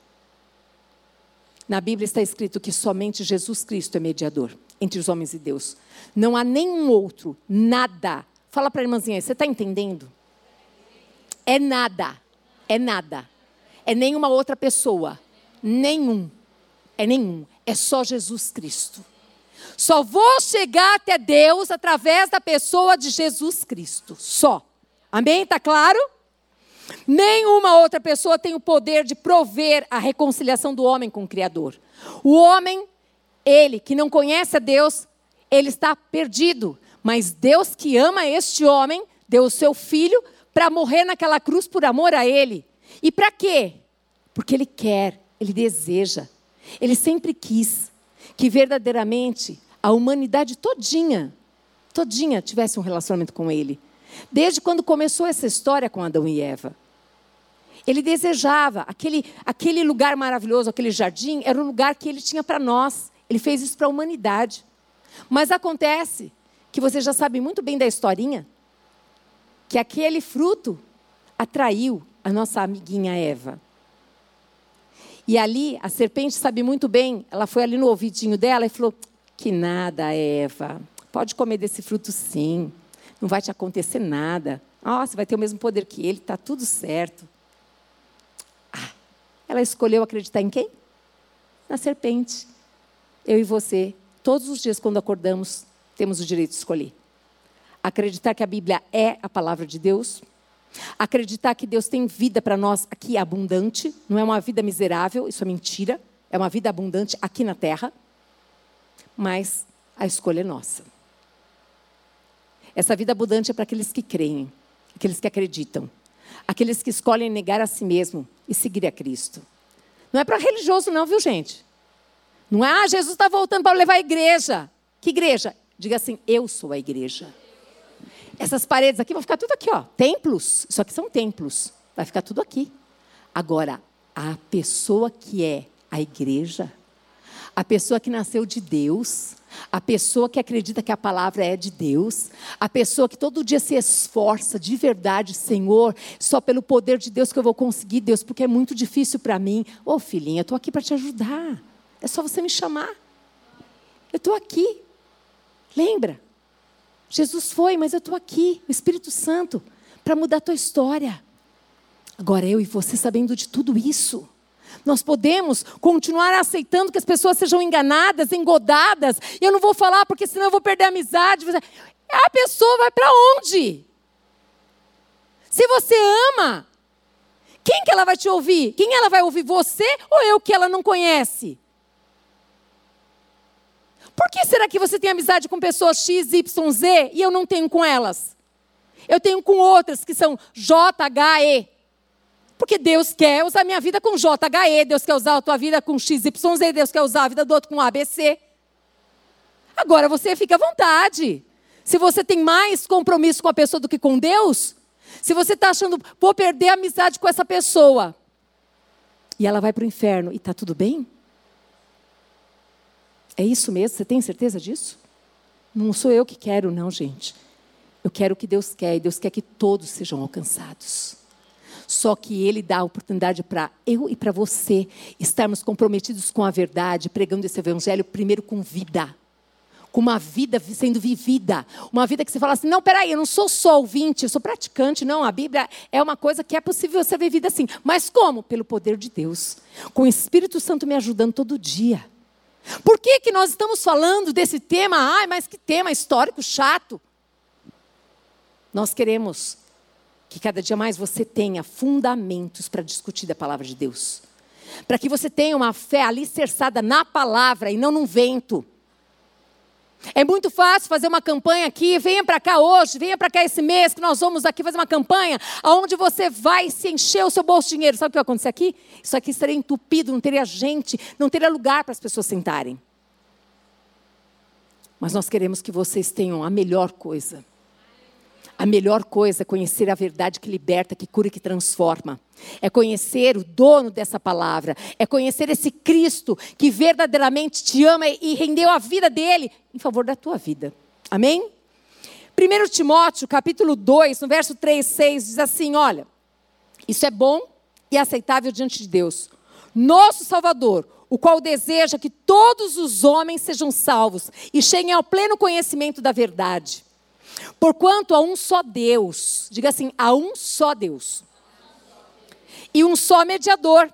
Na Bíblia está escrito que somente Jesus Cristo é mediador entre os homens e Deus. Não há nenhum outro, nada. Fala para a irmãzinha, você está entendendo? É nada. É nada. É nenhuma outra pessoa. Nenhum. É nenhum. É só Jesus Cristo. Só vou chegar até Deus através da pessoa de Jesus Cristo. Só. Amém? Está claro? Nenhuma outra pessoa tem o poder de prover a reconciliação do homem com o Criador. O homem, ele que não conhece a Deus, ele está perdido. Mas Deus que ama este homem, deu o seu filho para morrer naquela cruz por amor a Ele. E para quê? Porque Ele quer, Ele deseja, Ele sempre quis que verdadeiramente a humanidade todinha, todinha tivesse um relacionamento com Ele. Desde quando começou essa história com Adão e Eva. Ele desejava aquele, aquele lugar maravilhoso, aquele jardim, era o lugar que ele tinha para nós. Ele fez isso para a humanidade. Mas acontece que você já sabe muito bem da historinha, que aquele fruto atraiu a nossa amiguinha Eva. E ali, a serpente sabe muito bem, ela foi ali no ouvidinho dela e falou: Que nada, Eva, pode comer desse fruto sim, não vai te acontecer nada. Ah, você vai ter o mesmo poder que ele, está tudo certo. Ela escolheu acreditar em quem? Na serpente. Eu e você, todos os dias quando acordamos, temos o direito de escolher. Acreditar que a Bíblia é a palavra de Deus. Acreditar que Deus tem vida para nós aqui abundante, não é uma vida miserável, isso é mentira, é uma vida abundante aqui na terra. Mas a escolha é nossa. Essa vida abundante é para aqueles que creem, aqueles que acreditam, aqueles que escolhem negar a si mesmo e seguir a Cristo. Não é para religioso, não, viu, gente? Não é, ah, Jesus está voltando para levar a igreja. Que igreja? Diga assim, eu sou a igreja. Essas paredes aqui vão ficar tudo aqui, ó. Templos. Isso aqui são templos. Vai ficar tudo aqui. Agora, a pessoa que é a igreja, a pessoa que nasceu de Deus, a pessoa que acredita que a palavra é de Deus, a pessoa que todo dia se esforça de verdade, Senhor, só pelo poder de Deus que eu vou conseguir, Deus, porque é muito difícil para mim. Ô oh, filhinha, eu estou aqui para te ajudar. É só você me chamar. Eu estou aqui. Lembra? Jesus foi, mas eu estou aqui, o Espírito Santo, para mudar a tua história. Agora eu e você sabendo de tudo isso. Nós podemos continuar aceitando que as pessoas sejam enganadas, engodadas. Eu não vou falar porque senão eu vou perder a amizade. A pessoa vai para onde? Se você ama, quem que ela vai te ouvir? Quem ela vai ouvir? Você ou eu que ela não conhece? Por que será que você tem amizade com pessoas X, Y, Z e eu não tenho com elas? Eu tenho com outras que são J, H, E. Porque Deus quer usar minha vida com JHE, Deus quer usar a tua vida com XYZ, Deus quer usar a vida do outro com ABC. Agora você fica à vontade. Se você tem mais compromisso com a pessoa do que com Deus, se você está achando, vou perder a amizade com essa pessoa, e ela vai para o inferno, e está tudo bem? É isso mesmo? Você tem certeza disso? Não sou eu que quero, não, gente. Eu quero o que Deus quer, e Deus quer que todos sejam alcançados. Só que Ele dá a oportunidade para eu e para você estarmos comprometidos com a verdade, pregando esse Evangelho primeiro com vida. Com uma vida sendo vivida. Uma vida que você fala assim: não, peraí, eu não sou só ouvinte, eu sou praticante. Não, a Bíblia é uma coisa que é possível ser vivida assim. Mas como? Pelo poder de Deus. Com o Espírito Santo me ajudando todo dia. Por que, que nós estamos falando desse tema? Ai, mas que tema histórico chato. Nós queremos que cada dia mais você tenha fundamentos para discutir da palavra de Deus. Para que você tenha uma fé alicerçada na palavra e não num vento. É muito fácil fazer uma campanha aqui, venha para cá hoje, venha para cá esse mês, que nós vamos aqui fazer uma campanha, onde você vai se encher o seu bolso de dinheiro. Sabe o que vai acontecer aqui? Isso aqui estaria entupido, não teria gente, não teria lugar para as pessoas sentarem. Mas nós queremos que vocês tenham a melhor coisa. A melhor coisa é conhecer a verdade que liberta, que cura e que transforma. É conhecer o dono dessa palavra. É conhecer esse Cristo que verdadeiramente te ama e rendeu a vida dele em favor da tua vida. Amém? 1 Timóteo, capítulo 2, no verso 3, 6, diz assim: Olha, isso é bom e aceitável diante de Deus. Nosso Salvador, o qual deseja que todos os homens sejam salvos e cheguem ao pleno conhecimento da verdade. Porquanto há um só Deus, diga assim, há um só Deus. E um só mediador.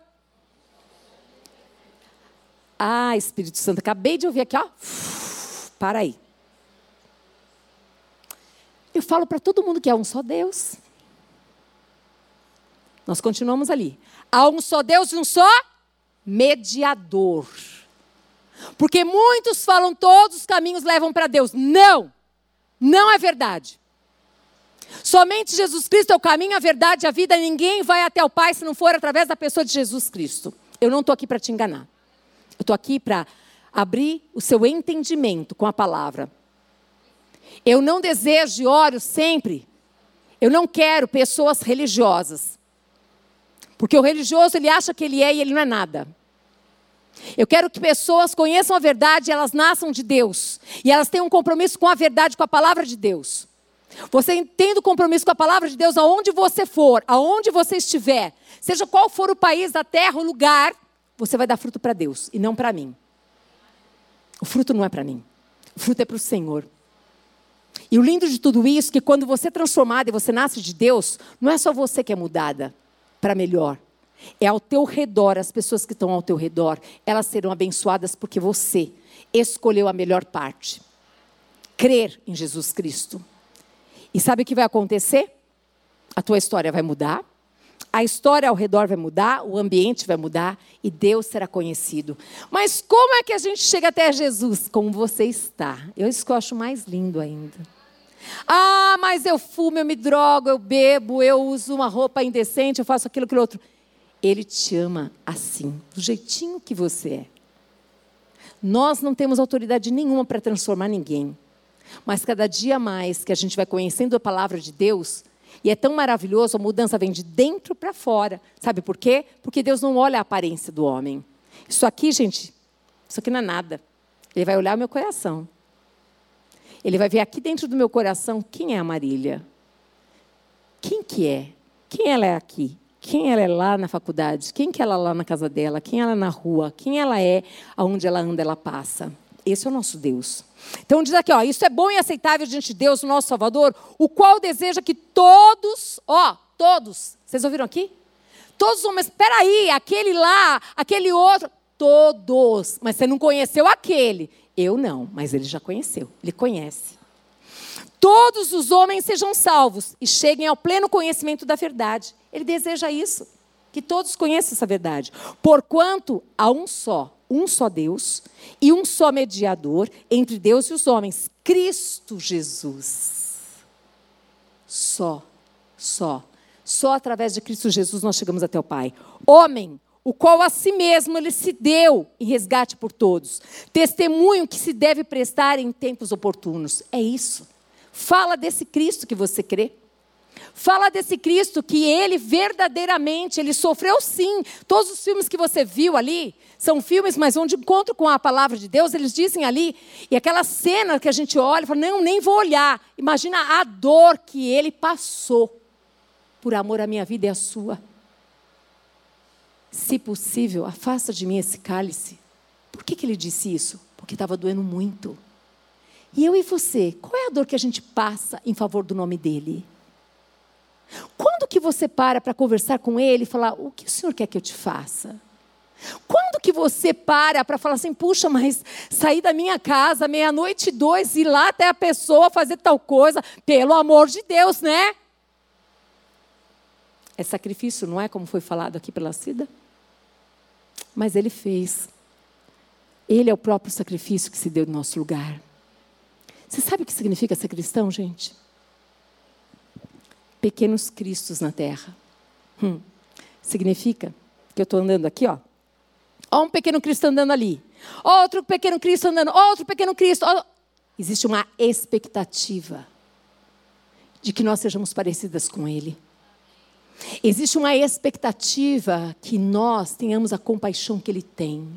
Ah, Espírito Santo, acabei de ouvir aqui, ó. Para aí. Eu falo para todo mundo que há um só Deus. Nós continuamos ali. Há um só Deus e um só mediador. Porque muitos falam todos os caminhos levam para Deus. Não! Não é verdade. Somente Jesus Cristo é o caminho, a verdade e a vida. Ninguém vai até o Pai se não for através da pessoa de Jesus Cristo. Eu não estou aqui para te enganar. Eu estou aqui para abrir o seu entendimento com a palavra. Eu não desejo e oro sempre. Eu não quero pessoas religiosas. Porque o religioso ele acha que ele é e ele não é nada. Eu quero que pessoas conheçam a verdade elas nasçam de Deus. E elas tenham um compromisso com a verdade, com a palavra de Deus. Você tendo compromisso com a palavra de Deus aonde você for, aonde você estiver, seja qual for o país, a terra, o lugar, você vai dar fruto para Deus e não para mim. O fruto não é para mim. O fruto é para o Senhor. E o lindo de tudo isso é que quando você é transformado e você nasce de Deus, não é só você que é mudada para melhor. É ao teu redor, as pessoas que estão ao teu redor, elas serão abençoadas porque você escolheu a melhor parte. Crer em Jesus Cristo. E sabe o que vai acontecer? A tua história vai mudar, a história ao redor vai mudar, o ambiente vai mudar e Deus será conhecido. Mas como é que a gente chega até Jesus? Como você está. Eu isso que eu acho mais lindo ainda. Ah, mas eu fumo, eu me drogo, eu bebo, eu uso uma roupa indecente, eu faço aquilo, aquilo outro. Ele te ama assim, do jeitinho que você é. Nós não temos autoridade nenhuma para transformar ninguém. Mas cada dia mais que a gente vai conhecendo a palavra de Deus, e é tão maravilhoso, a mudança vem de dentro para fora. Sabe por quê? Porque Deus não olha a aparência do homem. Isso aqui, gente, isso aqui não é nada. Ele vai olhar o meu coração. Ele vai ver aqui dentro do meu coração quem é a Marília. Quem que é? Quem ela é aqui? Quem ela é lá na faculdade? Quem que ela é lá na casa dela? Quem ela é na rua? Quem ela é aonde ela anda, ela passa? Esse é o nosso Deus. Então diz aqui, ó, isso é bom e aceitável diante de Deus, nosso Salvador, o qual deseja que todos, ó, todos, vocês ouviram aqui? Todos os homens, espera aí, aquele lá, aquele outro, todos, mas você não conheceu aquele. Eu não, mas ele já conheceu, ele conhece. Todos os homens sejam salvos e cheguem ao pleno conhecimento da verdade. Ele deseja isso, que todos conheçam essa verdade. Porquanto há um só um só Deus e um só mediador entre Deus e os homens, Cristo Jesus. Só, só, só através de Cristo Jesus nós chegamos até o Pai. Homem, o qual a si mesmo ele se deu em resgate por todos. Testemunho que se deve prestar em tempos oportunos. É isso. Fala desse Cristo que você crê. Fala desse Cristo que ele verdadeiramente, ele sofreu sim. Todos os filmes que você viu ali são filmes, mas onde encontro com a palavra de Deus, eles dizem ali, e aquela cena que a gente olha, fala, não, nem vou olhar. Imagina a dor que ele passou por amor à minha vida e à sua. Se possível, afasta de mim esse cálice. Por que, que ele disse isso? Porque estava doendo muito. E eu e você, qual é a dor que a gente passa em favor do nome dele? Quando que você para para conversar com ele e falar, o que o senhor quer que eu te faça? Quando que você para para falar assim, puxa, mas sair da minha casa meia-noite e dois, ir lá até a pessoa fazer tal coisa, pelo amor de Deus, né? É sacrifício, não é como foi falado aqui pela Cida? Mas ele fez. Ele é o próprio sacrifício que se deu no nosso lugar. Você sabe o que significa ser cristão, gente? pequenos cristos na terra. Hum. Significa que eu estou andando aqui, ó. Ó um pequeno Cristo andando ali. Outro pequeno Cristo andando. Outro pequeno Cristo. Ó. Existe uma expectativa de que nós sejamos parecidas com Ele. Existe uma expectativa que nós tenhamos a compaixão que Ele tem.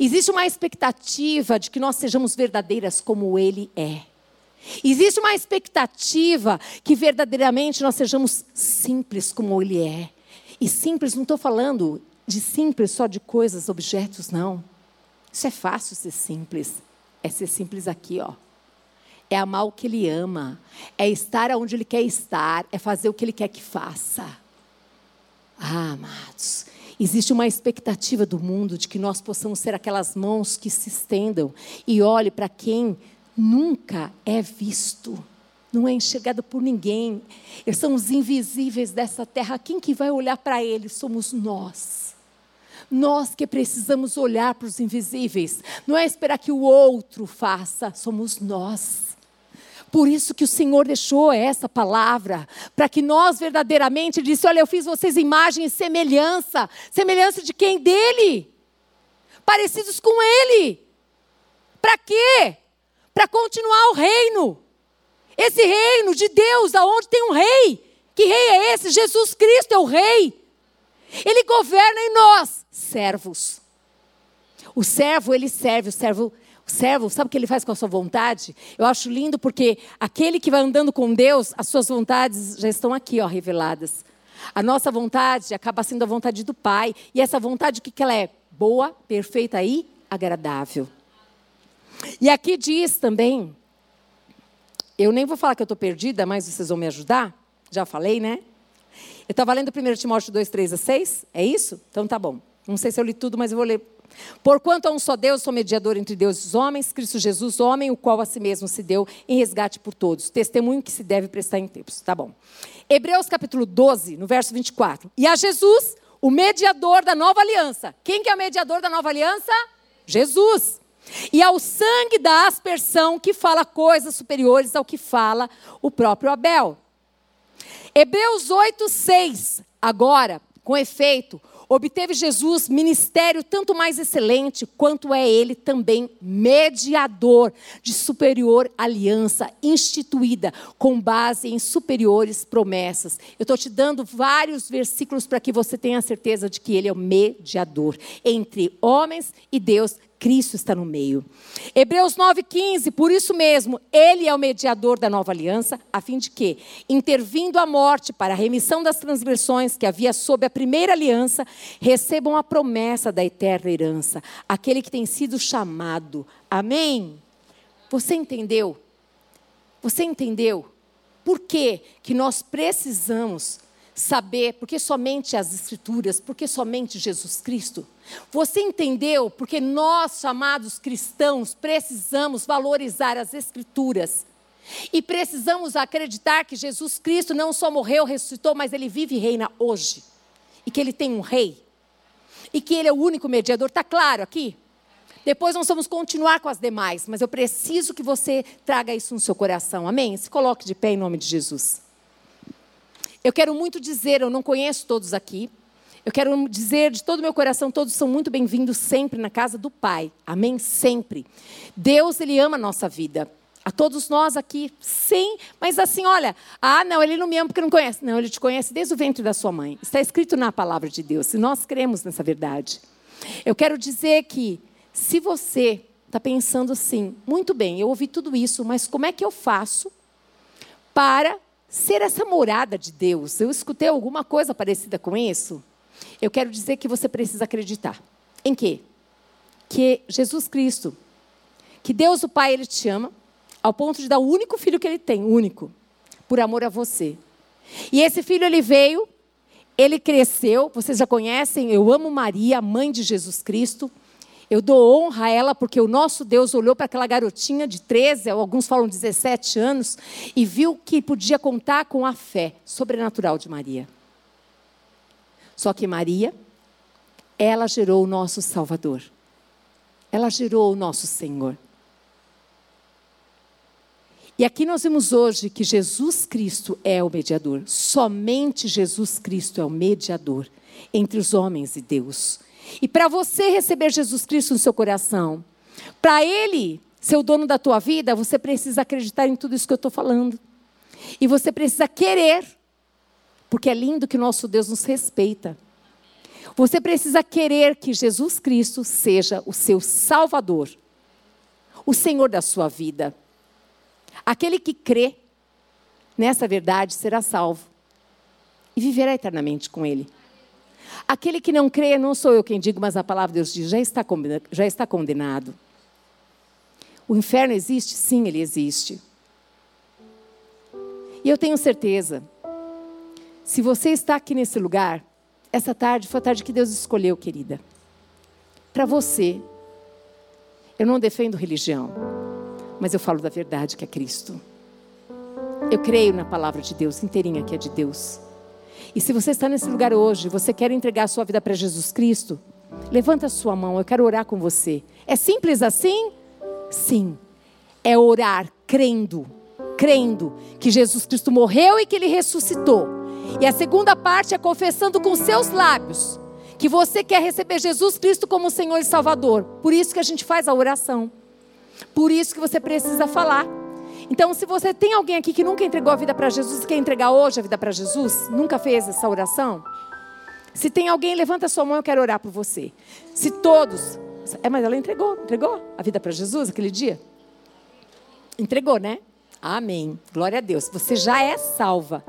Existe uma expectativa de que nós sejamos verdadeiras como Ele é. Existe uma expectativa que verdadeiramente nós sejamos simples como Ele é. E simples, não estou falando de simples só de coisas, objetos, não. Isso é fácil ser simples. É ser simples aqui, ó. É amar o que Ele ama. É estar onde Ele quer estar. É fazer o que Ele quer que faça. Ah, amados. Existe uma expectativa do mundo de que nós possamos ser aquelas mãos que se estendam e olhe para quem nunca é visto, não é enxergado por ninguém. Eles são os invisíveis dessa terra. Quem que vai olhar para eles somos nós. Nós que precisamos olhar para os invisíveis. Não é esperar que o outro faça, somos nós. Por isso que o Senhor deixou essa palavra, para que nós verdadeiramente, disse: Olha, eu fiz vocês imagem e semelhança. Semelhança de quem? Dele. Parecidos com Ele. Para quê? para continuar o reino. Esse reino de Deus, aonde tem um rei. Que rei é esse? Jesus Cristo é o rei. Ele governa em nós, servos. O servo, ele serve, o servo, o servo, sabe o que ele faz com a sua vontade? Eu acho lindo porque aquele que vai andando com Deus, as suas vontades já estão aqui, ó, reveladas. A nossa vontade acaba sendo a vontade do Pai. E essa vontade, o que, que ela é? Boa, perfeita e agradável. E aqui diz também, eu nem vou falar que eu estou perdida, mas vocês vão me ajudar? Já falei, né? Eu estava lendo 1 Timóteo 2, 3 a 6, é isso? Então tá bom. Não sei se eu li tudo, mas eu vou ler Porquanto há um só Deus, sou mediador entre Deus e os homens, Cristo Jesus, homem, o qual a si mesmo se deu em resgate por todos. Testemunho que se deve prestar em tempos. Tá bom. Hebreus capítulo 12, no verso 24. E a Jesus, o mediador da nova aliança. Quem que é o mediador da nova aliança? Jesus. E ao sangue da aspersão que fala coisas superiores ao que fala o próprio Abel. Hebreus 8, 6. Agora, com efeito, obteve Jesus ministério tanto mais excelente, quanto é ele também mediador de superior aliança instituída com base em superiores promessas. Eu estou te dando vários versículos para que você tenha certeza de que ele é o mediador entre homens e Deus Cristo está no meio. Hebreus 9,15, por isso mesmo, ele é o mediador da nova aliança, a fim de que, intervindo a morte para a remissão das transgressões que havia sob a primeira aliança, recebam a promessa da eterna herança, aquele que tem sido chamado. Amém? Você entendeu? Você entendeu? Por que, que nós precisamos saber, porque somente as Escrituras, porque somente Jesus Cristo? Você entendeu? Porque nós, chamados cristãos, precisamos valorizar as Escrituras. E precisamos acreditar que Jesus Cristo não só morreu, ressuscitou, mas ele vive e reina hoje. E que ele tem um rei. E que ele é o único mediador. Está claro aqui? Depois nós vamos continuar com as demais, mas eu preciso que você traga isso no seu coração. Amém? Se coloque de pé em nome de Jesus. Eu quero muito dizer, eu não conheço todos aqui, eu quero dizer de todo o meu coração, todos são muito bem-vindos sempre na casa do Pai. Amém? Sempre. Deus, Ele ama a nossa vida. A todos nós aqui, sim, mas assim, olha, ah, não, ele não me ama porque não conhece. Não, ele te conhece desde o ventre da sua mãe. Está escrito na palavra de Deus, e nós cremos nessa verdade. Eu quero dizer que, se você está pensando assim, muito bem, eu ouvi tudo isso, mas como é que eu faço para ser essa morada de Deus? Eu escutei alguma coisa parecida com isso? Eu quero dizer que você precisa acreditar. Em quê? Que Jesus Cristo, que Deus o Pai, Ele te ama, ao ponto de dar o único filho que Ele tem, único, por amor a você. E esse filho, ele veio, ele cresceu, vocês já conhecem, eu amo Maria, mãe de Jesus Cristo. Eu dou honra a ela porque o nosso Deus olhou para aquela garotinha de 13, alguns falam 17 anos, e viu que podia contar com a fé sobrenatural de Maria. Só que Maria, ela gerou o nosso Salvador. Ela gerou o nosso Senhor. E aqui nós vimos hoje que Jesus Cristo é o mediador. Somente Jesus Cristo é o mediador entre os homens e Deus. E para você receber Jesus Cristo no seu coração, para Ele ser o dono da tua vida, você precisa acreditar em tudo isso que eu estou falando. E você precisa querer porque é lindo que nosso Deus nos respeita. Você precisa querer que Jesus Cristo seja o seu Salvador, o Senhor da sua vida. Aquele que crê nessa verdade será salvo e viverá eternamente com Ele. Aquele que não crê, não sou eu quem digo, mas a palavra de Deus diz, já está, já está condenado. O inferno existe? Sim, ele existe. E eu tenho certeza se você está aqui nesse lugar, essa tarde foi a tarde que Deus escolheu, querida. Para você. Eu não defendo religião, mas eu falo da verdade que é Cristo. Eu creio na palavra de Deus, inteirinha que é de Deus. E se você está nesse lugar hoje, você quer entregar a sua vida para Jesus Cristo, levanta a sua mão, eu quero orar com você. É simples assim? Sim. É orar crendo, crendo que Jesus Cristo morreu e que ele ressuscitou e a segunda parte é confessando com seus lábios que você quer receber Jesus Cristo como Senhor e Salvador. Por isso que a gente faz a oração. Por isso que você precisa falar. Então, se você tem alguém aqui que nunca entregou a vida para Jesus quer entregar hoje a vida para Jesus, nunca fez essa oração, se tem alguém, levanta a sua mão, eu quero orar por você. Se todos. É, mas ela entregou, entregou a vida para Jesus aquele dia? Entregou, né? Amém. Glória a Deus. Você já é salva.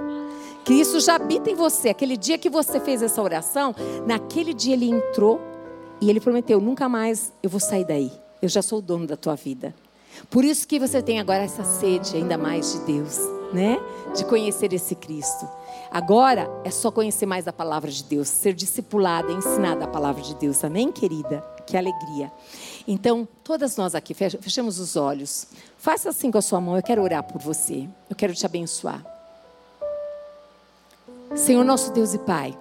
Cristo já habita em você. Aquele dia que você fez essa oração, naquele dia ele entrou e ele prometeu: nunca mais eu vou sair daí. Eu já sou o dono da tua vida. Por isso que você tem agora essa sede ainda mais de Deus, né? De conhecer esse Cristo. Agora é só conhecer mais a palavra de Deus, ser discipulada, ensinada a palavra de Deus. Amém, querida? que alegria. Então, todas nós aqui, fechamos os olhos. Faça assim com a sua mão, eu quero orar por você. Eu quero te abençoar. Senhor nosso Deus e Pai,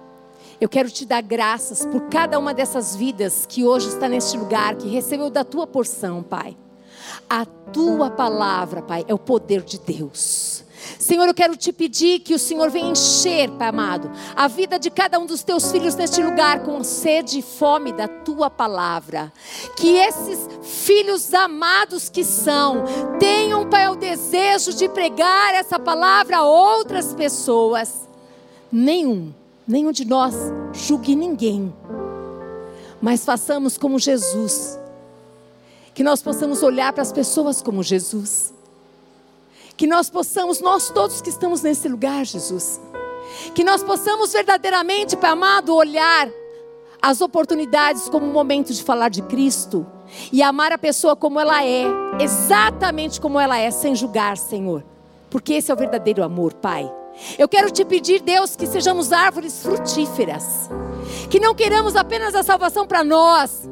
eu quero te dar graças por cada uma dessas vidas que hoje está neste lugar, que recebeu da tua porção, Pai. A tua palavra, Pai, é o poder de Deus. Senhor, eu quero te pedir que o Senhor venha encher, Pai amado, a vida de cada um dos teus filhos neste lugar com sede e fome da tua palavra. Que esses filhos amados que são, tenham, Pai, o desejo de pregar essa palavra a outras pessoas. Nenhum, nenhum de nós julgue ninguém, mas façamos como Jesus. Que nós possamos olhar para as pessoas como Jesus. Que nós possamos, nós todos que estamos nesse lugar, Jesus, que nós possamos verdadeiramente, Pai amado, olhar as oportunidades como um momento de falar de Cristo e amar a pessoa como ela é, exatamente como ela é, sem julgar, Senhor, porque esse é o verdadeiro amor, Pai. Eu quero te pedir, Deus, que sejamos árvores frutíferas, que não queiramos apenas a salvação para nós,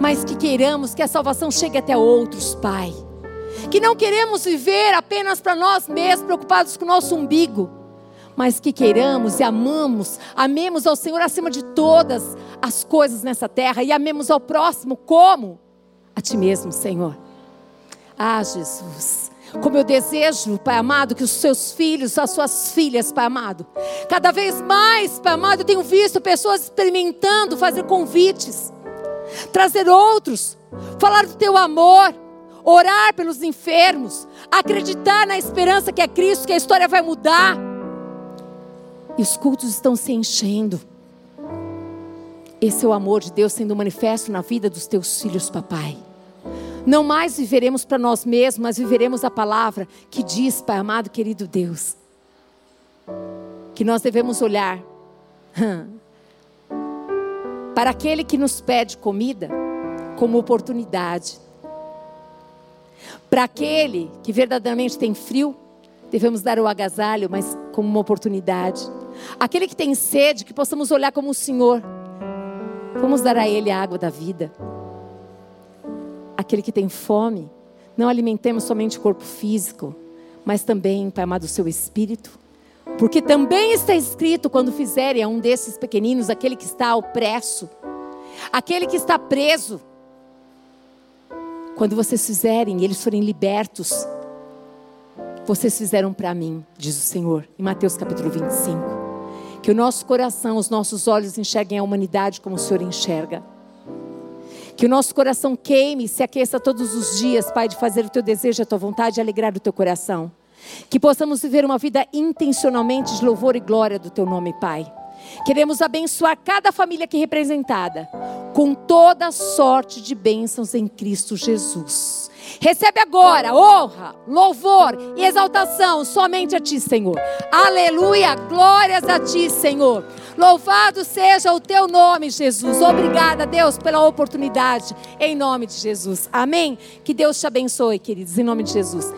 mas que queiramos que a salvação chegue até outros, Pai. Que não queremos viver apenas para nós mesmos, preocupados com o nosso umbigo, mas que queiramos e amamos, amemos ao Senhor acima de todas as coisas nessa terra e amemos ao próximo como? A Ti mesmo, Senhor. Ah, Jesus. Como eu desejo, Pai amado, que os seus filhos, as suas filhas, Pai amado, cada vez mais, Pai amado, eu tenho visto pessoas experimentando fazer convites, trazer outros, falar do teu amor, orar pelos enfermos, acreditar na esperança que é Cristo, que a história vai mudar. E os cultos estão se enchendo. Esse é o amor de Deus sendo manifesto na vida dos teus filhos, papai. Não mais viveremos para nós mesmos, mas viveremos a palavra que diz, Pai amado, querido Deus, que nós devemos olhar para aquele que nos pede comida como oportunidade para aquele que verdadeiramente tem frio, devemos dar o agasalho, mas como uma oportunidade. Aquele que tem sede, que possamos olhar como o Senhor. Vamos dar a Ele a água da vida. Aquele que tem fome, não alimentemos somente o corpo físico, mas também, Pai amado, o seu espírito. Porque também está escrito: quando fizerem a um desses pequeninos, aquele que está opresso, aquele que está preso, quando vocês fizerem e eles forem libertos, vocês fizeram para mim, diz o Senhor, em Mateus capítulo 25. Que o nosso coração, os nossos olhos enxerguem a humanidade como o Senhor enxerga. Que o nosso coração queime se aqueça todos os dias, Pai, de fazer o teu desejo, a tua vontade e alegrar o teu coração. Que possamos viver uma vida intencionalmente de louvor e glória do teu nome, Pai. Queremos abençoar cada família aqui representada com toda sorte de bênçãos em Cristo Jesus. Recebe agora honra, louvor e exaltação somente a Ti, Senhor. Aleluia, glórias a Ti, Senhor. Louvado seja o Teu nome, Jesus. Obrigada, Deus, pela oportunidade, em nome de Jesus. Amém. Que Deus te abençoe, queridos, em nome de Jesus.